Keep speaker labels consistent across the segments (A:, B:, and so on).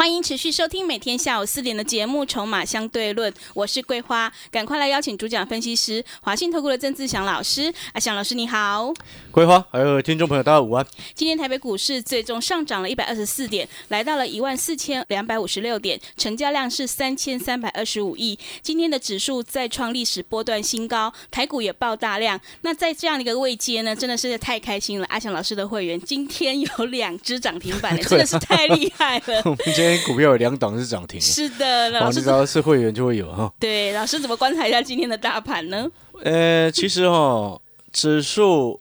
A: 欢迎持续收听每天下午四点的节目《筹码相对论》，我是桂花，赶快来邀请主讲分析师华信投顾的曾志祥老师。阿祥老师你好，
B: 桂花还有听众朋友大家午安。
A: 今天台北股市最终上涨了一百二十四点，来到了一万四千两百五十六点，成交量是三千三百二十五亿。今天的指数再创历史波段新高，台股也爆大量。那在这样的一个位阶呢，真的是太开心了。阿祥老师的会员今天有两只涨停板，真的是太厉害了。
B: 股票有两档是涨停，
A: 是的，老师
B: 你知道是会员就会有哈。
A: 对，老师怎么观察一下今天的大盘呢？
B: 呃，其实哈，指数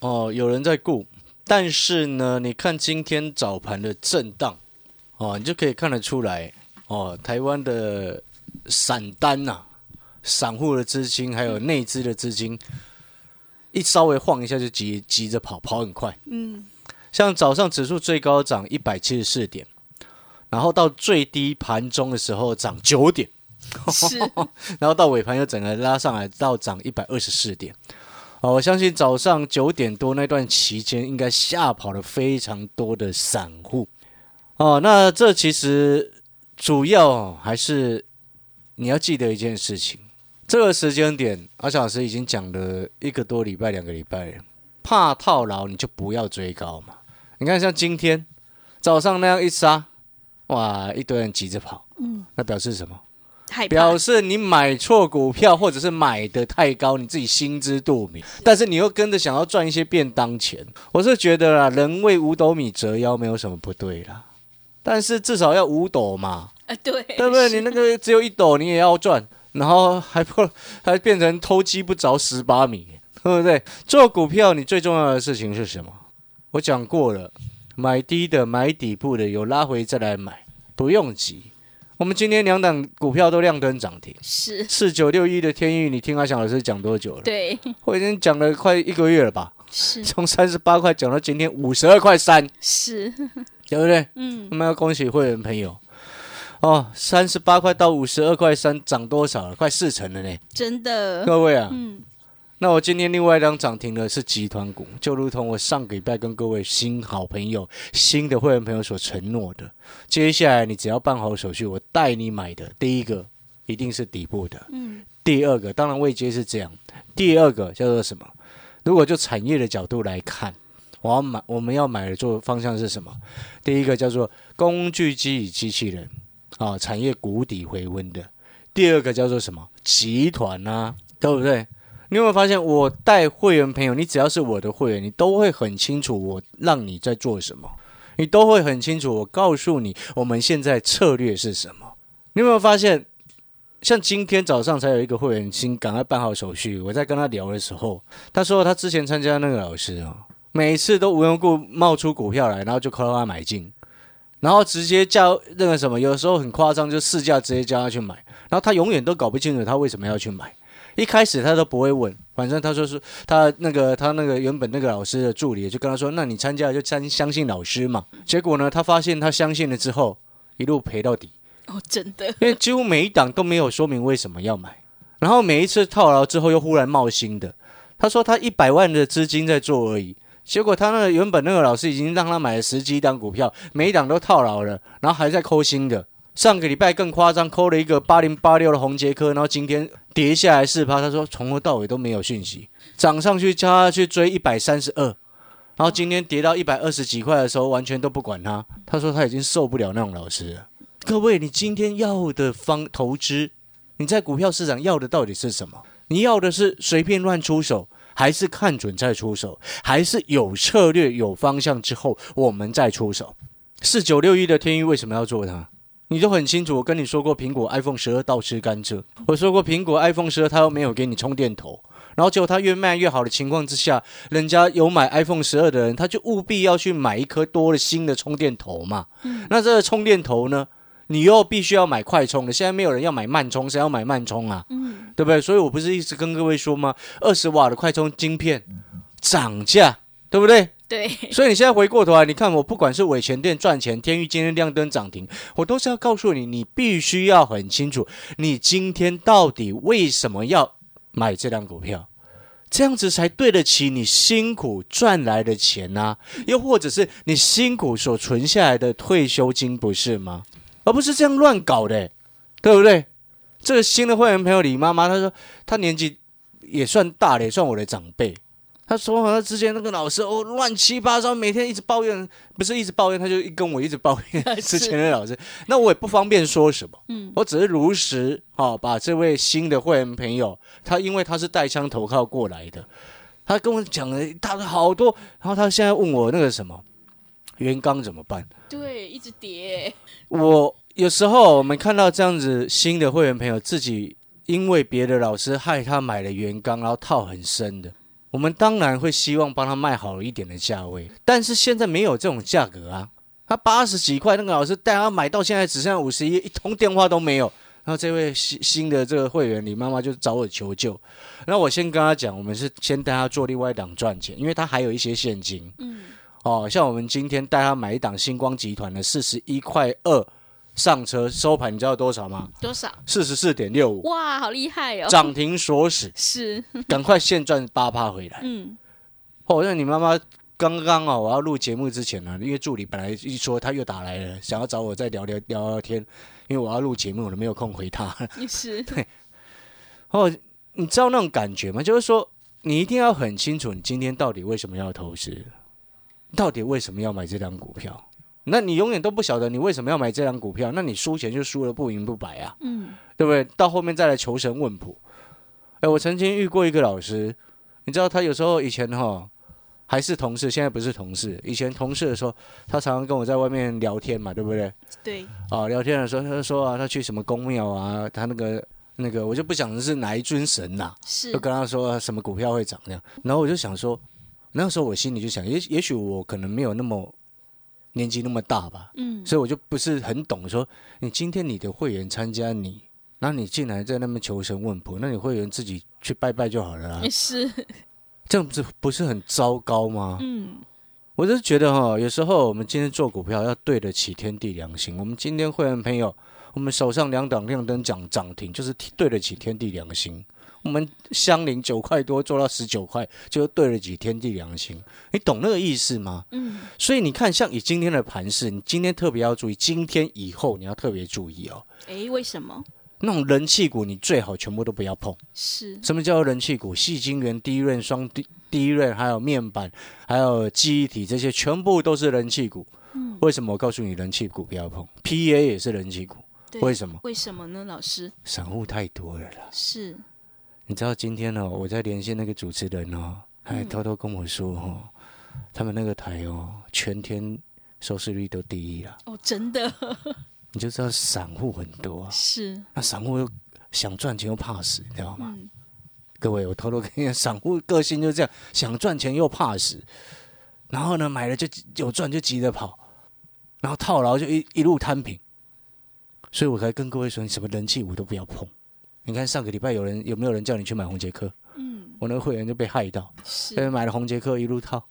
B: 哦有人在顾，但是呢，你看今天早盘的震荡哦，你就可以看得出来哦，台湾的散单呐、散户的资金还有内资的资金，一稍微晃一下就急急着跑，跑很快。
A: 嗯，
B: 像早上指数最高涨一百七十四点，然后到最低盘中的时候涨九点，
A: 是，
B: 然后到尾盘又整个拉上来到涨一百二十四点。哦，我相信早上九点多那段期间，应该吓跑了非常多的散户。哦，那这其实主要还是你要记得一件事情，这个时间点，阿小老师已经讲了一个多礼拜、两个礼拜了。怕套牢，你就不要追高嘛。你看，像今天早上那样一杀，哇，一堆人急着跑，
A: 嗯，
B: 那表示什么？表示你买错股票，或者是买的太高，你自己心知肚明。但是你又跟着想要赚一些便当钱，我是觉得啦，人为五斗米折腰没有什么不对啦。但是至少要五斗嘛，
A: 呃，对，
B: 对不对？你那个只有一斗，你也要赚，然后还不还变成偷鸡不着十八米，对不对？做股票你最重要的事情是什么？我讲过了，买低的、买底部的，有拉回再来买，不用急。我们今天两档股票都亮灯涨停，
A: 是，
B: 四九六一的天域，你听阿翔老师讲多久了？
A: 对，
B: 我已经讲了快一个月了吧？
A: 是
B: 从三十八块讲到今天五十二块三，
A: 是，
B: 对不对？
A: 嗯，
B: 我们要恭喜会员朋友哦，三十八块到五十二块三，涨多少了？快四成了呢！
A: 真的，
B: 各位啊，
A: 嗯，
B: 那我今天另外一张涨停的是集团股，就如同我上个礼拜跟各位新好朋友、新的会员朋友所承诺的，接下来你只要办好手续，我带你买的第一个一定是底部的，
A: 嗯，
B: 第二个当然未接是这样，第二个叫做什么？如果就产业的角度来看，我要买我们要买的做方向是什么？第一个叫做工具机与机器人啊，产业谷底回温的；第二个叫做什么？集团啊，对不对？你有没有发现，我带会员朋友，你只要是我的会员，你都会很清楚我让你在做什么，你都会很清楚我告诉你我们现在策略是什么。你有没有发现，像今天早上才有一个会员新赶快办好手续，我在跟他聊的时候，他说他之前参加那个老师啊，每次都无缘故冒出股票来，然后就靠他买进，然后直接叫那个什么，有时候很夸张，就试价直接叫他去买，然后他永远都搞不清楚他为什么要去买。一开始他都不会问，反正他说是他那个他那个原本那个老师的助理就跟他说，那你参加就相相信老师嘛。结果呢，他发现他相信了之后，一路赔到底，
A: 哦，真的，
B: 因为几乎每一档都没有说明为什么要买，然后每一次套牢之后又忽然冒新的。他说他一百万的资金在做而已，结果他那个原本那个老师已经让他买了十几档股票，每一档都套牢了，然后还在抠新的。上个礼拜更夸张，抠了一个八零八六的红杰科，然后今天跌下来四趴，他说从头到尾都没有讯息，涨上去叫他去追一百三十二，然后今天跌到一百二十几块的时候，完全都不管他。他说他已经受不了那种老师了。各位，你今天要的方投资，你在股票市场要的到底是什么？你要的是随便乱出手，还是看准再出手，还是有策略、有方向之后我们再出手？四九六一的天域为什么要做它？你就很清楚，我跟你说过，苹果 iPhone 十二倒吃甘蔗。我说过，苹果 iPhone 十二它又没有给你充电头，然后结果它越卖越好的情况之下，人家有买 iPhone 十二的人，他就务必要去买一颗多了新的充电头嘛。那这个充电头呢，你又必须要买快充的，现在没有人要买慢充，谁要买慢充啊？
A: 嗯，
B: 对不对？所以我不是一直跟各位说吗？二十瓦的快充晶片涨价，对不对？
A: 对，
B: 所以你现在回过头来，你看我不管是伟全店赚钱，天域今天亮灯涨停，我都是要告诉你，你必须要很清楚，你今天到底为什么要买这张股票，这样子才对得起你辛苦赚来的钱呐、又或者是你辛苦所存下来的退休金，不是吗？而不是这样乱搞的，对不对？这个新的会员朋友李妈妈，她说她年纪也算大了，也算我的长辈。他说好像之前那个老师哦乱七八糟，每天一直抱怨，不是一直抱怨，他就一跟我一直抱怨 之前的老师。那我也不方便说什么，
A: 嗯，
B: 我只是如实哦，把这位新的会员朋友，他因为他是带枪投靠过来的，他跟我讲了他的好多，然后他现在问我那个什么原钢怎么办？
A: 对，一直跌，
B: 我有时候我们看到这样子新的会员朋友自己因为别的老师害他买了原钢，然后套很深的，我们当然会希望帮他卖好一点的价位，但是现在没有这种价格啊。他八十几块，那个老师带他买到现在只剩下五十一，一通电话都没有。然后这位新新的这个会员李妈妈就找我求救，然后我先跟他讲，我们是先带他做另外一档赚钱，因为他还有一些现金。
A: 嗯，
B: 哦，像我们今天带他买一档星光集团的四十一块二上车收盘，你知道多少吗？
A: 多少？
B: 四十四点六五，
A: 哇，好厉害哦！
B: 涨停锁死，
A: 是，
B: 赶快现赚八趴回来。
A: 嗯，
B: 哦，那你妈妈刚刚哦，我要录节目之前呢，因为助理本来一说他又打来了，想要找我再聊聊聊聊天，因为我要录节目，我都没有空回他。
A: 也是，
B: 哦，你知道那种感觉吗？就是说，你一定要很清楚，你今天到底为什么要投资，到底为什么要买这张股票。那你永远都不晓得你为什么要买这张股票，那你输钱就输了不明不白啊，
A: 嗯，
B: 对不对？到后面再来求神问卜。哎，我曾经遇过一个老师，你知道他有时候以前哈、还是同事，现在不是同事。以前同事的时候，他常常跟我在外面聊天嘛，对不对？
A: 对，
B: 啊，聊天的时候他就说啊，他去什么公庙啊，他那个那个，我就不想的是哪一尊神呐、
A: 是
B: 就，跟他说什么股票会涨这样。然后我就想说，那时候我心里就想，也也许我可能没有那么年纪那么大吧，
A: 嗯，
B: 所以我就不是很懂说，你今天你的会员参加你，然后你进来在那边求神问卜，那你会员自己去拜拜就好了
A: 是，
B: 这样不是不是很糟糕吗？
A: 嗯，
B: 我就是觉得哈，有时候我们今天做股票要对得起天地良心。我们今天会员朋友，我们手上两档亮灯涨涨停，就是对得起天地良心。我们相邻九块多做到十九块，就对得起天地良心。你懂那个意思吗？
A: 嗯，
B: 所以你看，像以今天的盘势，你今天特别要注意，今天以后你要特别注意哦。
A: 哎，为什么？
B: 那种人气股，你最好全部都不要碰。
A: 是，
B: 什么叫做人气股？细晶圆、低润、双低低润，还有面板，还有记忆体，这些全部都是人气股。
A: 嗯，
B: 为什么我告诉你人气股不要碰？PA 也是人气股，
A: 对
B: 为什么？
A: 为什么呢？老师
B: 散户太多了啦。
A: 是，
B: 你知道今天呢、我在连线那个主持人哦，还
A: 嗯
B: 偷偷跟我说哦，他们那个台哦，全天收视率都第一了。
A: 哦，真的
B: 你就知道散户很多啊，
A: 是，
B: 那散户又想赚钱又怕死，你知道吗？
A: 嗯，
B: 各位，我偷偷跟你讲，散户个性就这样，想赚钱又怕死，然后呢，买了就有赚就急着跑，然后套牢就一一路摊平，所以我才跟各位说，你什么人气我都不要碰。你看上个礼拜有人有没有人叫你去买红杰克？
A: 嗯，
B: 我那个会员就被害到，
A: 是
B: 所以买了红杰克一路套，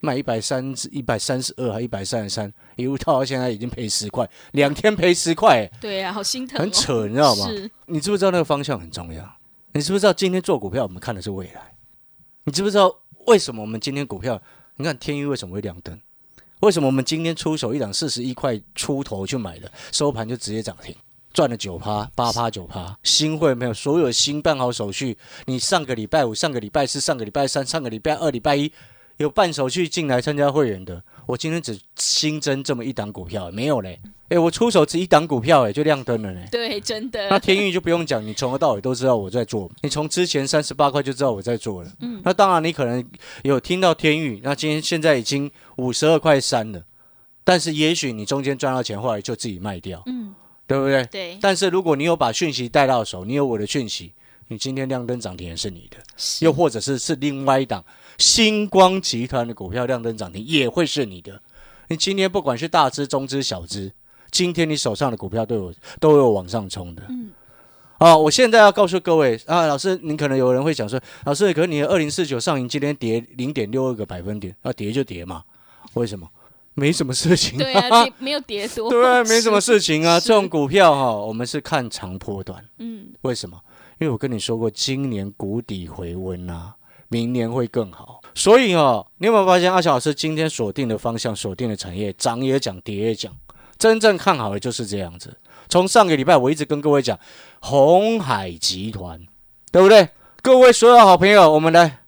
B: 买一百三一百三十二还一百三十三，一路套到现在已经赔十块，两天赔十块，
A: 对啊，好心疼、哦，
B: 很扯，你知道吗？你知不知道那个方向很重要？你知不知道今天做股票我们看的是未来？你知不知道为什么我们今天股票？你看天域为什么会亮灯？为什么我们今天出手一档四十一块出头就买的，收盘就直接涨停，赚了九趴、八趴、九趴？新会没有？所有新办好手续，你上个礼拜五、上个礼拜四、上个礼拜三、上个礼拜二、礼拜一有办手续进来参加会员的，我今天只新增这么一档股票，没有嘞。诶，我出手只一档股票，诶，就亮灯了呢。
A: 对，真的，
B: 那天域就不用讲，你从头到尾都知道我在做，你从之前三十八块就知道我在做了。
A: 嗯
B: 那当然你可能有听到天域，那今天现在已经五十二块三了，但是也许你中间赚到钱，后来就自己卖掉，
A: 嗯，
B: 对不对？
A: 对，
B: 但是如果你有把讯息带到手，你有我的讯息，你今天亮灯涨停也是你的，又或者是是另外一档星光集团的股票亮灯涨停也会是你的。你今天不管是大只、中只、小只，今天你手上的股票都有都有往上冲的。嗯。啊，我现在要告诉各位啊，老师，你可能有人会讲说，老师，可是你的二零四九上影今天跌零点六二个百分点，要跌就跌嘛？为什么？没什么事情。
A: 对啊，没有跌多。
B: 对，没什么事情啊。这种股票哈，我们是看长波段。嗯。为什么？因为我跟你说过，今年谷底回温啊，明年会更好。所以哦，你有没有发现阿翔老师今天锁定的方向、锁定的产业，涨也讲，跌也讲，真正看好的就是这样子。从上个礼拜我一直跟各位讲，红海集团，对不对？各位所有好朋友，我们来，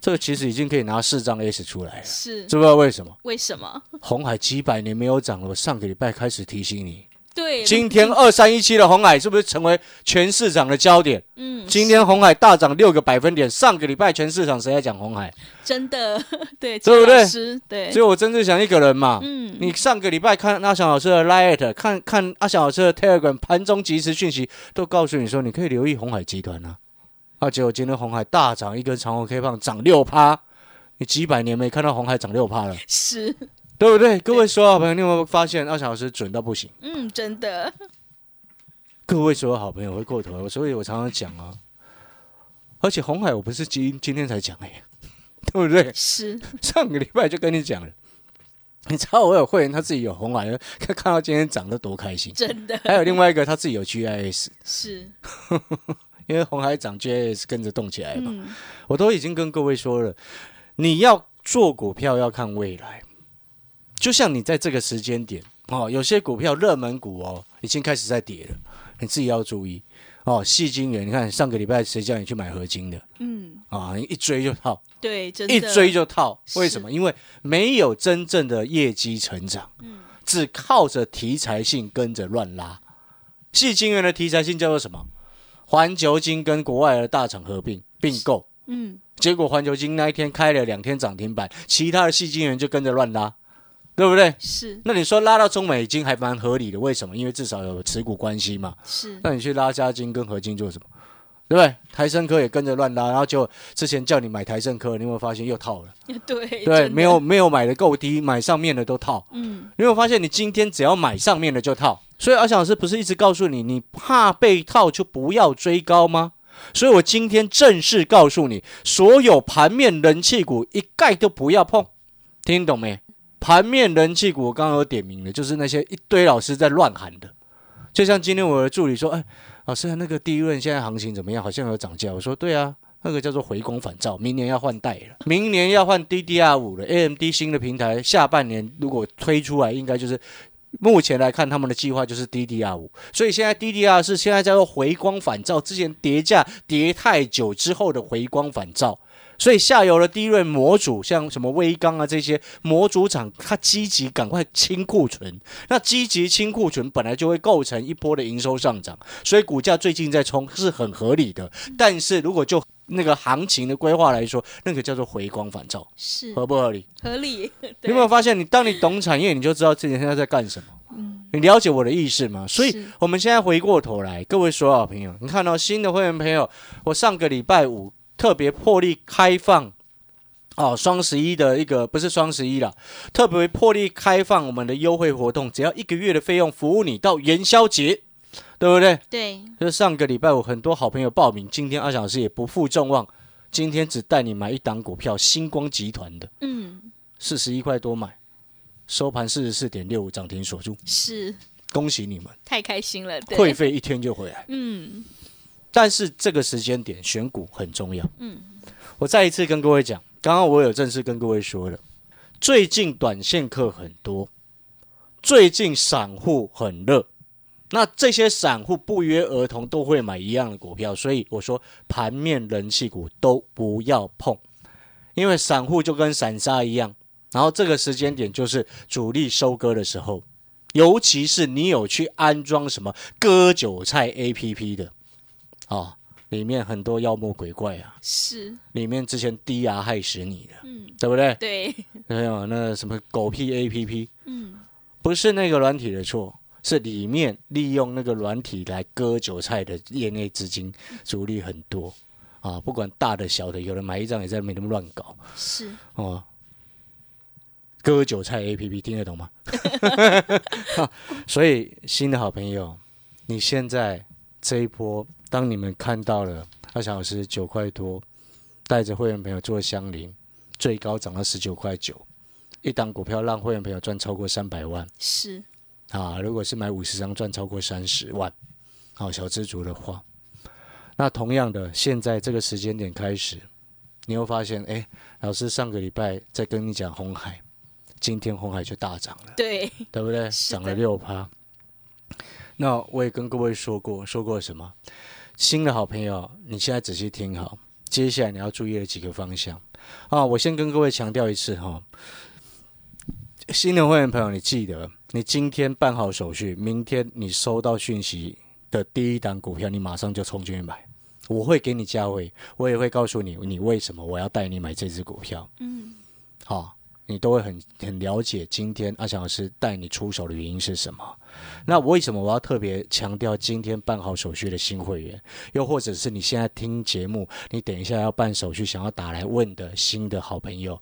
B: 这个其实已经可以拿四张 S 出来了，
A: 是
B: 知不知道为什么？
A: 为什么？
B: 红海几百年没有涨了，我上个礼拜开始提醒你。
A: 对，
B: 今天二三一七的红海是不是成为全市场的焦点？嗯，今天红海大涨六个百分点。上个礼拜全市场谁在讲红海？
A: 真的，对，
B: 对不对？
A: 对，
B: 所以我真正想一个人嘛。嗯，你上个礼拜看阿翔老师的 Light，看看阿翔老师的 Telegram 盘中即时讯息，都告诉你说你可以留意红海集团啊。啊，结果今天红海大涨一根长红 K 棒，涨六趴。你几百年没看到红海涨六趴了？
A: 是。
B: 对不对？各位所有好朋友，你有没有发现二小时准到不行？
A: 嗯，真的。
B: 各位所有好朋友，会过头，所以我常常讲啊，而且红海我不是今今天才讲哎，对不对？
A: 是
B: 上个礼拜就跟你讲了。你知道我有会员他自己有红海，看看到今天涨得多开心，
A: 真的。
B: 还有另外一个他自己有 GIS，
A: 是，
B: 因为红海涨，GIS 跟着动起来嘛。我都已经跟各位说了，你要做股票要看未来。就像你在这个时间点哦，有些股票热门股哦，已经开始在跌了，你自己要注意哦。细金元，你看上个礼拜谁叫你去买合金的？嗯，啊，一追就套，
A: 对，真
B: 的，一追就套。为什么？因为没有真正的业绩成长，嗯，只靠着题材性跟着乱拉。细金元的题材性叫做什么？环球金跟国外的大厂合并并购，嗯，结果环球金那一天开了两天涨停板，其他的细金元就跟着乱拉。对不对？
A: 是。
B: 那你说拉到中美金还蛮合理的，为什么？因为至少有持股关系嘛。
A: 是。
B: 那你去拉加金跟合金做什么？对不对？台盛科也跟着乱拉，然后就之前叫你买台盛科，你有没有发现又套了？
A: 对。
B: 对，没有没有买的够低，买上面的都套。嗯。你有没有发现，你今天只要买上面的就套？所以阿翔老师不是一直告诉你，你怕被套就不要追高吗？所以我今天正式告诉你，所有盘面人气股一概都不要碰，听懂没？盘面人气股，我刚刚有点名了，就是那些一堆老师在乱喊的，就像今天我的助理说：“哎，老师，那个第一润现在行情怎么样？好像有涨价。”我说：“对啊，那个叫做回光返照，明年要换代了，明年要换 DDR 五了，AMD 新的平台下半年如果推出来，应该就是目前来看他们的计划就是 DDR 五，所以现在 DDR 是现在叫做回光返照，之前叠价叠太久之后的回光返照。”所以下游的低润模组，像什么微钢啊这些模组厂，它积极赶快清库存。那积极清库存本来就会构成一波的营收上涨，所以股价最近在冲是很合理的。但是如果就那个行情的规划来说，那个叫做回光返照，
A: 是
B: 合不合理？
A: 合理。
B: 有没有发现，你当你懂产业，你就知道自己现在在干什么？嗯，你了解我的意思吗？所以我们现在回过头来，各位所有朋友，你看到新的会员朋友，我上个礼拜五。特别破例开放哦，双十一的一个不是双十一了，特别破例开放我们的优惠活动，只要一个月的费用，服务你到元宵节，对不对？
A: 对。
B: 就是上个礼拜我很多好朋友报名，今天阿小师也不负众望，今天只带你买一档股票，星光集团的，嗯，四十一块多买，收盘四十四点六五涨停锁住，
A: 是，
B: 恭喜你们，
A: 太开心了，
B: 会费一天就回来，嗯。但是这个时间点选股很重要。嗯，我再一次跟各位讲，刚刚我有正式跟各位说了，最近短线客很多，最近散户很热，那这些散户不约而同都会买一样的股票，所以我说盘面人气股都不要碰，因为散户就跟散沙一样，然后这个时间点就是主力收割的时候，尤其是你有去安装什么割韭菜 A P P 的。哦，里面很多妖魔鬼怪啊，
A: 是。
B: 里面之前低压害死你的，嗯，对不对？
A: 对，
B: 还有那什么狗屁 A P P，嗯，不是那个软体的错，是里面利用那个软体来割韭菜的业内资金主力很多。啊，不管大的小的，有人买一张也在那边乱搞，
A: 是。
B: 哦。割韭菜 A P P 听得懂吗？所以新的好朋友，你现在这一波，当你们看到了二小时九块多，带着会员朋友做相邻，最高涨到十九块九，一档股票让会员朋友赚超过三百万
A: 是
B: 啊！如果是买五十张赚超过三十万，好小知足的话，那同样的，现在这个时间点开始，你会发现，哎，老师上个礼拜在跟你讲红海。今天红海就大涨了，
A: 对
B: 对不对？涨了六趴。那我也跟各位说过，说过什么？新的好朋友，你现在仔细听好，接下来你要注意的几个方向啊！我先跟各位强调一次哈，新的会员朋友，你记得，你今天办好手续，明天你收到讯息的第一档股票，你马上就冲进去买。我会给你价位，我也会告诉你，你为什么我要带你买这只股票。嗯，好。你都会很很了解今天阿翔老师带你出手的原因是什么？那为什么我要特别强调今天办好手续的新会员，又或者是你现在听节目，你等一下要办手续想要打来问的新的好朋友，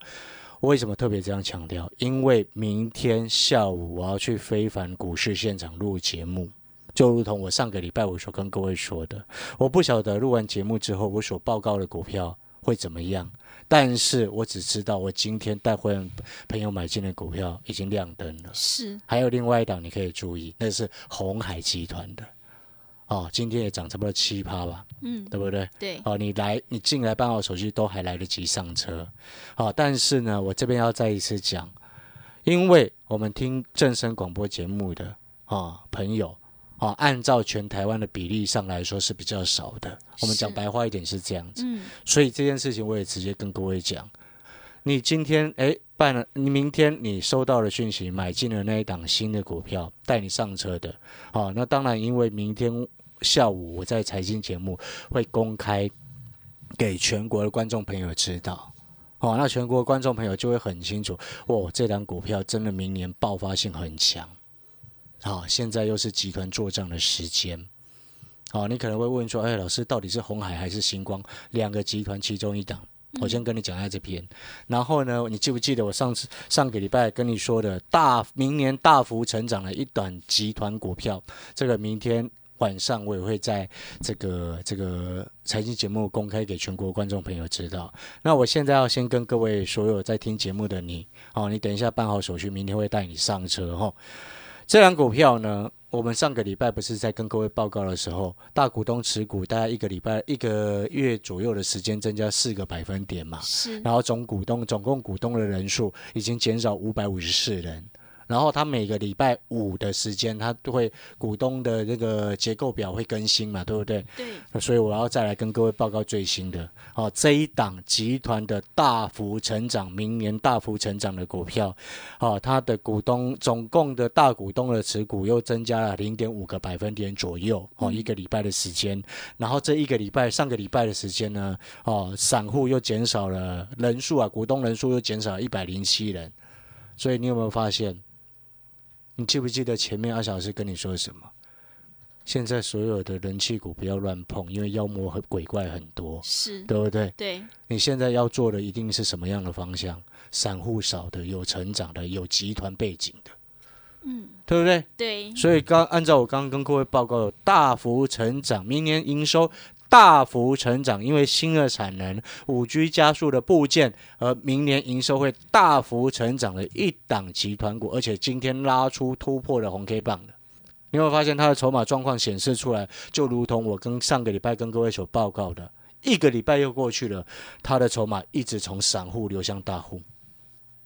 B: 为什么特别这样强调？因为明天下午我要去非凡股市现场录节目，就如同我上个礼拜我所跟各位说的，我不晓得录完节目之后我所报告的股票会怎么样。但是我只知道，我今天带会员朋友买进的股票已经亮灯了。
A: 是，
B: 还有另外一档你可以注意，那是红海集团的，哦，今天也涨差不多七趴吧，嗯，对不对？
A: 对，
B: 哦，你来，你进来办好手续都还来得及上车，好，但是呢，我这边要再一次讲，因为我们听正声广播节目的啊朋友。啊，按照全台湾的比例上来说是比较少的。我们讲白话一点是这样子，所以这件事情我也直接跟各位讲：你今天哎办了，你明天你收到了讯息，买进了那一档新的股票，带你上车的。好，那当然，因为明天下午我在财经节目会公开给全国的观众朋友知道。哦，那全国观众朋友就会很清楚，哇，这档股票真的明年爆发性很强。好，现在又是集团做账的时间。好，你可能会问说：“哎，老师，到底是红海还是星光两个集团其中一档？”我先跟你讲一下这篇。然后呢，你记不记得我上次上个礼拜跟你说的大明年大幅成长的一短集团股票？这个明天晚上我也会在这个这个财经节目公开给全国观众朋友知道。那我现在要先跟各位所有在听节目的你，哦，你等一下办好手续，明天会带你上车哈。这张股票呢，我们上个礼拜不是在跟各位报告的时候，大股东持股大概一个礼拜、一个月左右的时间增加四个百分点嘛，
A: 是，
B: 然后总股东总共股东的人数已经减少五百五十四人。然后他每个礼拜五的时间，他都会股东的那个结构表会更新嘛，对不对？
A: 对。
B: 所以我要再来跟各位报告最新的。哦，这一档集团的大幅成长，明年大幅成长的股票，哦，它的股东总共的大股东的持股又增加了零点五个百分点左右。哦，一个礼拜的时间。然后这一个礼拜，上个礼拜的时间呢，哦，散户又减少了人数啊，股东人数又减少了一百零七人。所以你有没有发现？你记不记得前面阿小老师跟你说什么？现在所有的人气股不要乱碰，因为妖魔和鬼怪很多，
A: 是
B: 对不对？
A: 对。
B: 你现在要做的一定是什么样的方向？散户少的、有成长的、有集团背景的，嗯，对不对？
A: 对。
B: 所以刚按照我刚刚跟各位报告，大幅成长，明年营收。大幅成长，因为新的产能、五 G 加速的部件，而明年营收会大幅成长的一档集团股，而且今天拉出突破的红 K 棒的，你会发现它的筹码状况显示出来，就如同我跟上个礼拜跟各位所报告的，一个礼拜又过去了，它的筹码一直从散户流向大户，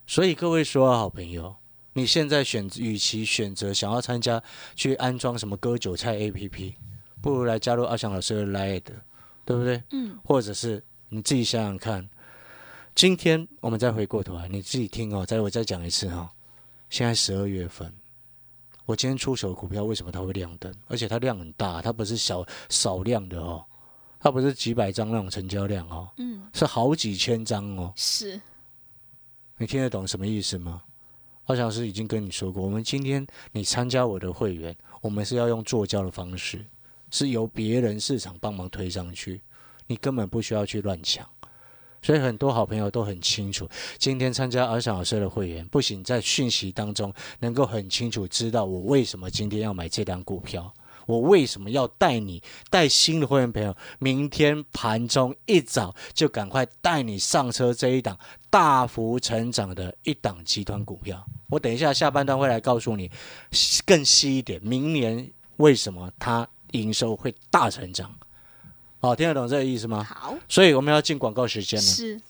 B: 所以各位所有好朋友，你现在选，与其选择想要参加去安装什么割韭菜 A P P。不如来加入阿翔老师的 Line，对不对？嗯。或者是你自己想想看，今天我们再回过头来，你自己听哦，再我再讲一次哈。现在十二月份，我今天出手股票为什么它会亮灯？而且它量很大，它不是小少量的哦，它不是几百张那种成交量哦，嗯，是好几千张哦。
A: 是。
B: 你听得懂什么意思吗？阿翔老师已经跟你说过，我们今天你参加我的会员，我们是要用做教的方式。是由别人市场帮忙推上去，你根本不需要去乱抢。所以很多好朋友都很清楚，今天参加阿翔老师的会员，不仅在讯息当中能够很清楚知道我为什么今天要买这档股票，我为什么要带你带新的会员朋友，明天盘中一早就赶快带你上车这一档大幅成长的一档集团股票。我等一下下半段会来告诉你更细一点，明年为什么它营收会大成长。好，听得懂这个意思吗？
A: 好，
B: 所以我们要进广告时间了。
A: 是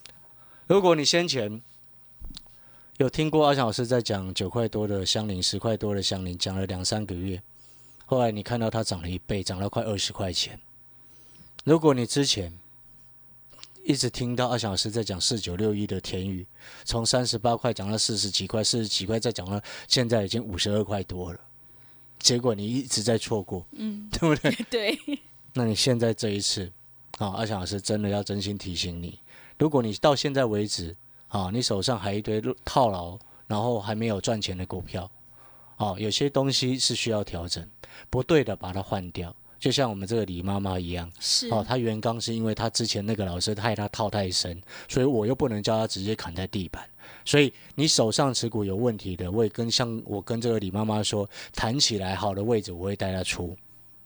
B: 如果你先前有听过阿强老师在讲九块多的香菱、十块多的香菱，讲了两三个月，后来你看到它涨了一倍，涨了快二十块钱。如果你之前一直听到阿翔老师在讲四九六一的田宇，从三十八块涨到四十几块，四十几块再涨到现在已经五十二块多了，结果你一直在错过，
A: 嗯，
B: 对不对？
A: 对，
B: 那你现在这一次，啊，阿强老师真的要真心提醒你，如果你到现在为止，啊，你手上还一堆套牢，然后还没有赚钱的股票，啊，有些东西是需要调整，不对的把它换掉。就像我们这个李妈妈一样，
A: 是
B: 哦，她原刚是因为她之前那个老师害她套太深，所以我又不能叫她直接砍在地板。所以你手上持股有问题的，我也跟像我跟这个李妈妈说，弹起来好的位置我会带她出，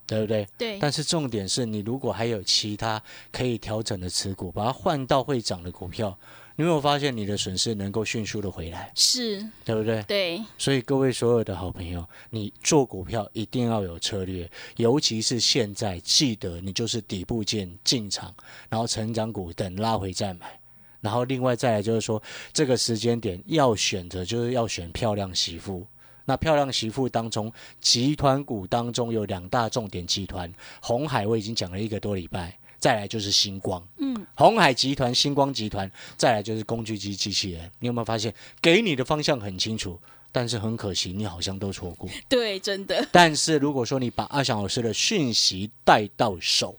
B: 对不对？
A: 对，
B: 但是重点是你如果还有其他可以调整的持股，把它换到会涨的股票，你有没有发现你的损失能够迅速的回来，
A: 是，
B: 对不对？
A: 对，
B: 所以各位所有的好朋友，你做股票一定要有策略，尤其是现在，记得你就是底部见进场，然后成长股等拉回再买。然后另外再来就是说，这个时间点要选择就是要选漂亮媳妇。那漂亮媳妇当中，集团股当中有两大重点集团，红海我已经讲了一个多礼拜，再来就是星光，
A: 嗯，
B: 红海集团、星光集团，再来就是工具机机器人。你有没有发现，给你的方向很清楚，但是很可惜，你好像都错过。
A: 对，真的，
B: 但是如果说你把阿翔老师的讯息带到手，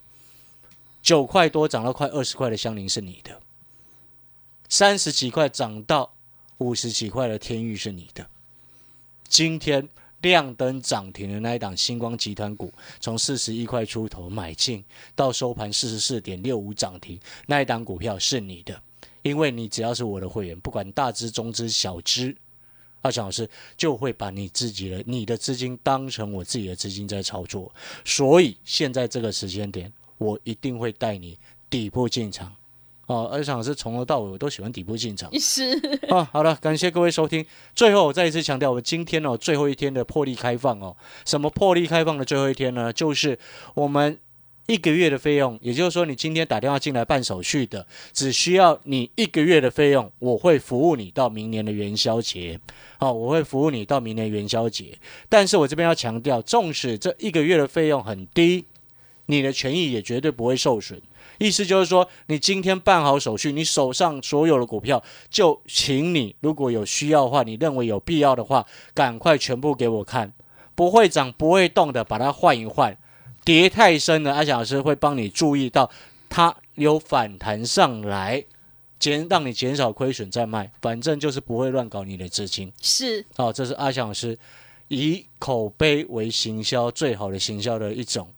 B: 九块多涨到快二十块的香菱是你的，三十几块涨到五十几块的天域是你的。今天亮灯涨停的那一档星光集团股，从四十一块出头买进，到收盘四十四点六五涨停，那一档股票是你的，因为你只要是我的会员，不管大只、中只、小只，阿强老师就会把你自己的你的资金当成我自己的资金在操作，所以现在这个时间点，我一定会带你底部进场。哦，阿翔老师从头到尾我都喜欢底部进场。
A: 是，
B: 啊，好了，感谢各位收听。最后，我再一次强调，我们今天哦最后一天的破例开放哦，什么破例开放的最后一天呢？就是我们一个月的费用，也就是说，你今天打电话进来办手续的，只需要你一个月的费用，我会服务你到明年的元宵节。好、我会服务你到明年元宵节。但是我这边要强调，纵使这一个月的费用很低，你的权益也绝对不会受损。意思就是说，你今天办好手续，你手上所有的股票，就请你如果有需要的话，你认为有必要的话，赶快全部给我看，不会涨不会动的，把它换一换。跌太深了，阿翔老师会帮你注意到它有反弹上来，减让你减少亏损再卖，反正就是不会乱搞你的资金。
A: 是，
B: 好、这是阿翔老师以口碑为行销最好的行销的一种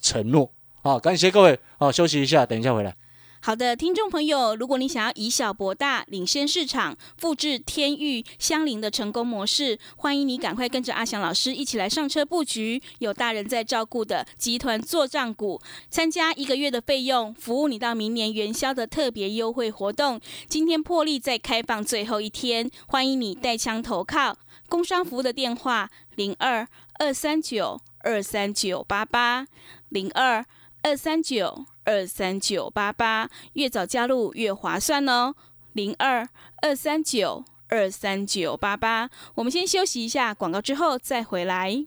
B: 承诺。好、感谢各位。好、休息一下，等一下回来。
A: 好的，听众朋友，如果你想要以小博大、领先市场、复制天域、相邻的成功模式，欢迎你赶快跟着阿翔老师一起来上车布局，有大人在照顾的集团做账股，参加一个月的费用，服务你到明年元宵的特别优惠活动。今天破例再开放最后一天，欢迎你带枪投靠。工商服务的电话零二二三九二三九八八零二二三九。二三九八八，越早加入越划算哦。零二二三九二三九八八，我们先休息一下广告，之后再回来。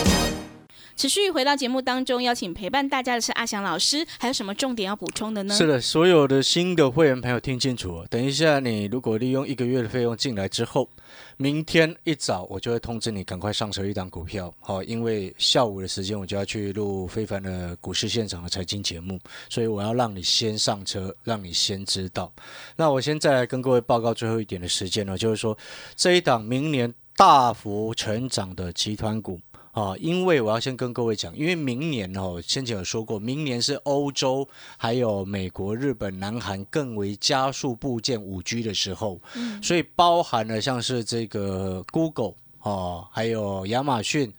A: 持续回到节目当中，邀请陪伴大家的是阿翔老师，还有什么重点要补充的呢？
B: 是的，所有的新的会员朋友听清楚，等一下你如果利用一个月的费用进来之后，明天一早我就会通知你赶快上车一档股票，好，因为下午的时间我就要去录非凡的股市现场的财经节目，所以我要让你先上车，让你先知道。那我现在来跟各位报告最后一点的时间呢，就是说这一档明年大幅成长的集团股。啊，因为我要先跟各位讲，因为明年哦，先前有说过，明年是欧洲、还有美国、日本、南韩更为加速部件五 G 的时候，所以包含了像是这个 Google 哦，还有亚马逊、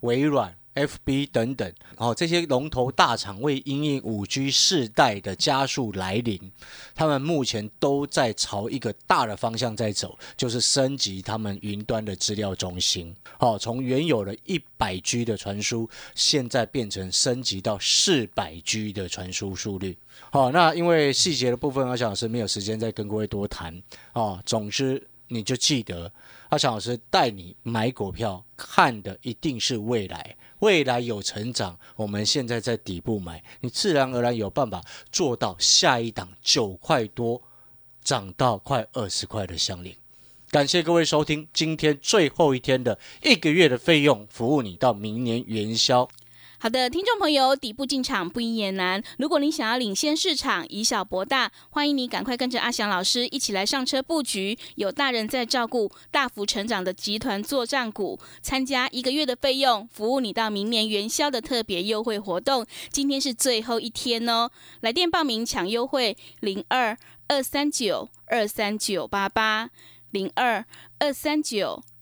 B: 微软。FB 等等，哦，这些龙头大厂为因应五 G 世代的加速来临，他们目前都在朝一个大的方向在走，就是升级他们云端的资料中心。哦，从原有的一百 G 的传输，现在变成升级到四百 G 的传输速率。好，那因为细节的部分，阿翔老师没有时间再跟各位多谈。哦，总之你就记得，阿翔老师带你买股票，看的一定是未来。未来有成长，我们现在在底部买，你自然而然有办法做到下一档九块多涨到快二十块的相邻。感谢各位收听今天最后一天的一个月的费用，服务你到明年元宵。
A: 好的，听众朋友，底部进场不也难。如果你想要领先市场，以小博大，欢迎你赶快跟着阿翔老师一起来上车布局，有大人在照顾，大幅成长的集团作战股，参加一个月的费用，服务你到明年元宵的特别优惠活动。今天是最后一天哦，来电报名抢优惠，零二二三九二三九八八零二二三九。